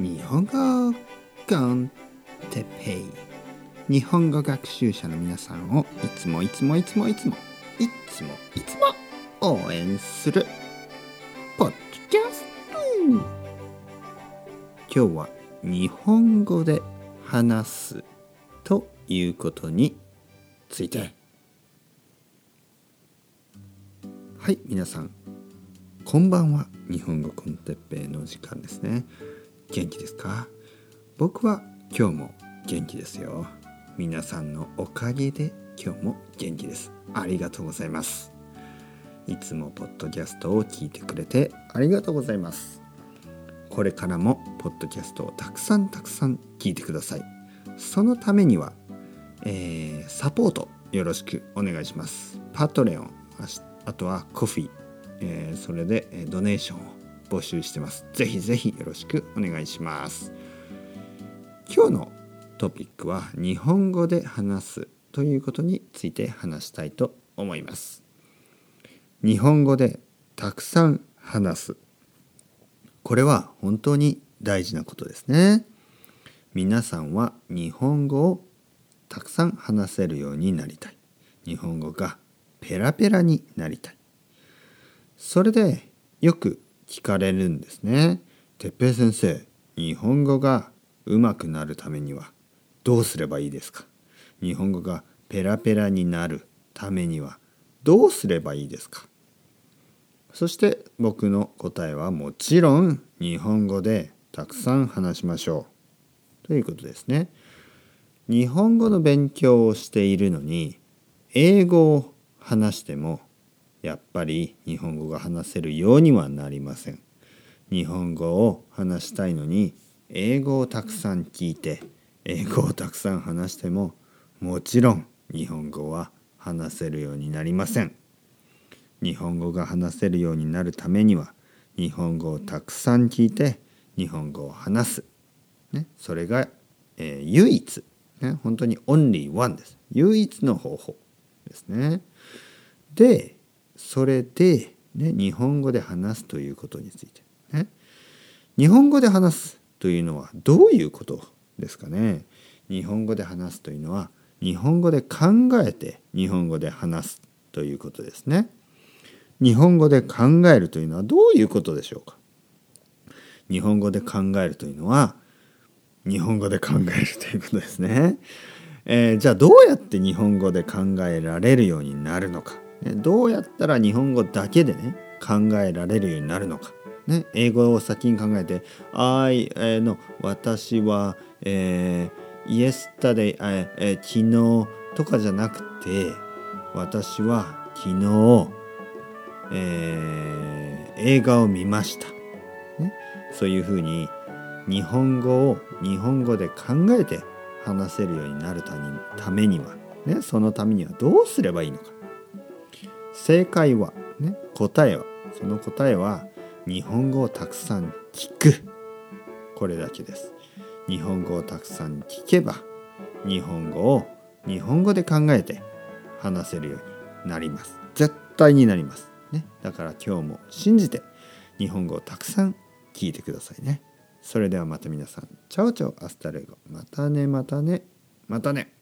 日本語コンテペイ日本語学習者の皆さんをいつもいつもいつもいつもいつもいつも応援する。ポッドキャスト。今日は日本語で話すということについて。はい皆さん。こんばんは。日本語コンテッペイの時間ですね。元気ですか？僕は今日も元気ですよ。皆さんのおかげで今日も元気です。ありがとうございます。いつもポッドキャストを聞いてくれてありがとうございます。これからもポッドキャストをたくさんたくさん聞いてください。そのためには、えー、サポートよろしくお願いします。パトレオンあとはコフィ、えー、それでドネーションを募集してます。ぜひぜひよろしくお願いします。今日のトピックは日本語で話すということについて話したいと思います。日本語でたくさん話す。これは本当に大事なことですね。皆さんは日本語をたくさん話せるようになりたい。日本語がペラペラになりたい。それでよく聞かれるんですね。哲平先生、日本語が上手くなるためにはどうすればいいですか？日本語がペラペラになるためにはどうすればいいですか？そして僕の答えはもちろん日本語でたくさん話しましょうということですね。日本語の勉強をしているのに英語を話してもやっぱり日本語が話せるようにはなりません。日本語を話したいのに英語をたくさん聞いて英語をたくさん話してももちろん日本語は話せるようになりません。日本語が話せるようになるためには日本語をたくさん聞いて日本語を話す。ね、それが、えー、唯一、ね、本当にオンリーワンです。唯一の方法ですね。でそれで、ね、日本語で話すということについて、ね、日本語で話すというのはどういうことですかね日本語で話すというのは日本語で考えて日本語で話すということですね。日本語で考えるというのはどういうことでしょうか日本語で考えるというのは日本語で考えるということですね。えー、じゃあどうやって日本語で考えられるようになるのか。どうやったら日本語だけでね考えられるようになるのか、ね、英語を先に考えて「I、の私は、えー、yesterday、えー、昨日」とかじゃなくて私は昨日、えー、映画を見ました、ね、そういうふうに日本語を日本語で考えて話せるようになるためには、ね、そのためにはどうすればいいのか。正解は、ね、答えはその答えは日本語をたくさん聞く。これだけです。日本語をたくさん聞けば日本語を日本語で考えて話せるようになります。絶対になります、ね、だから今日も信じて日本語をたくさん聞いてくださいね。それではまた皆さん。 Ciao ciao。Hasta luego。またねまたね。またね。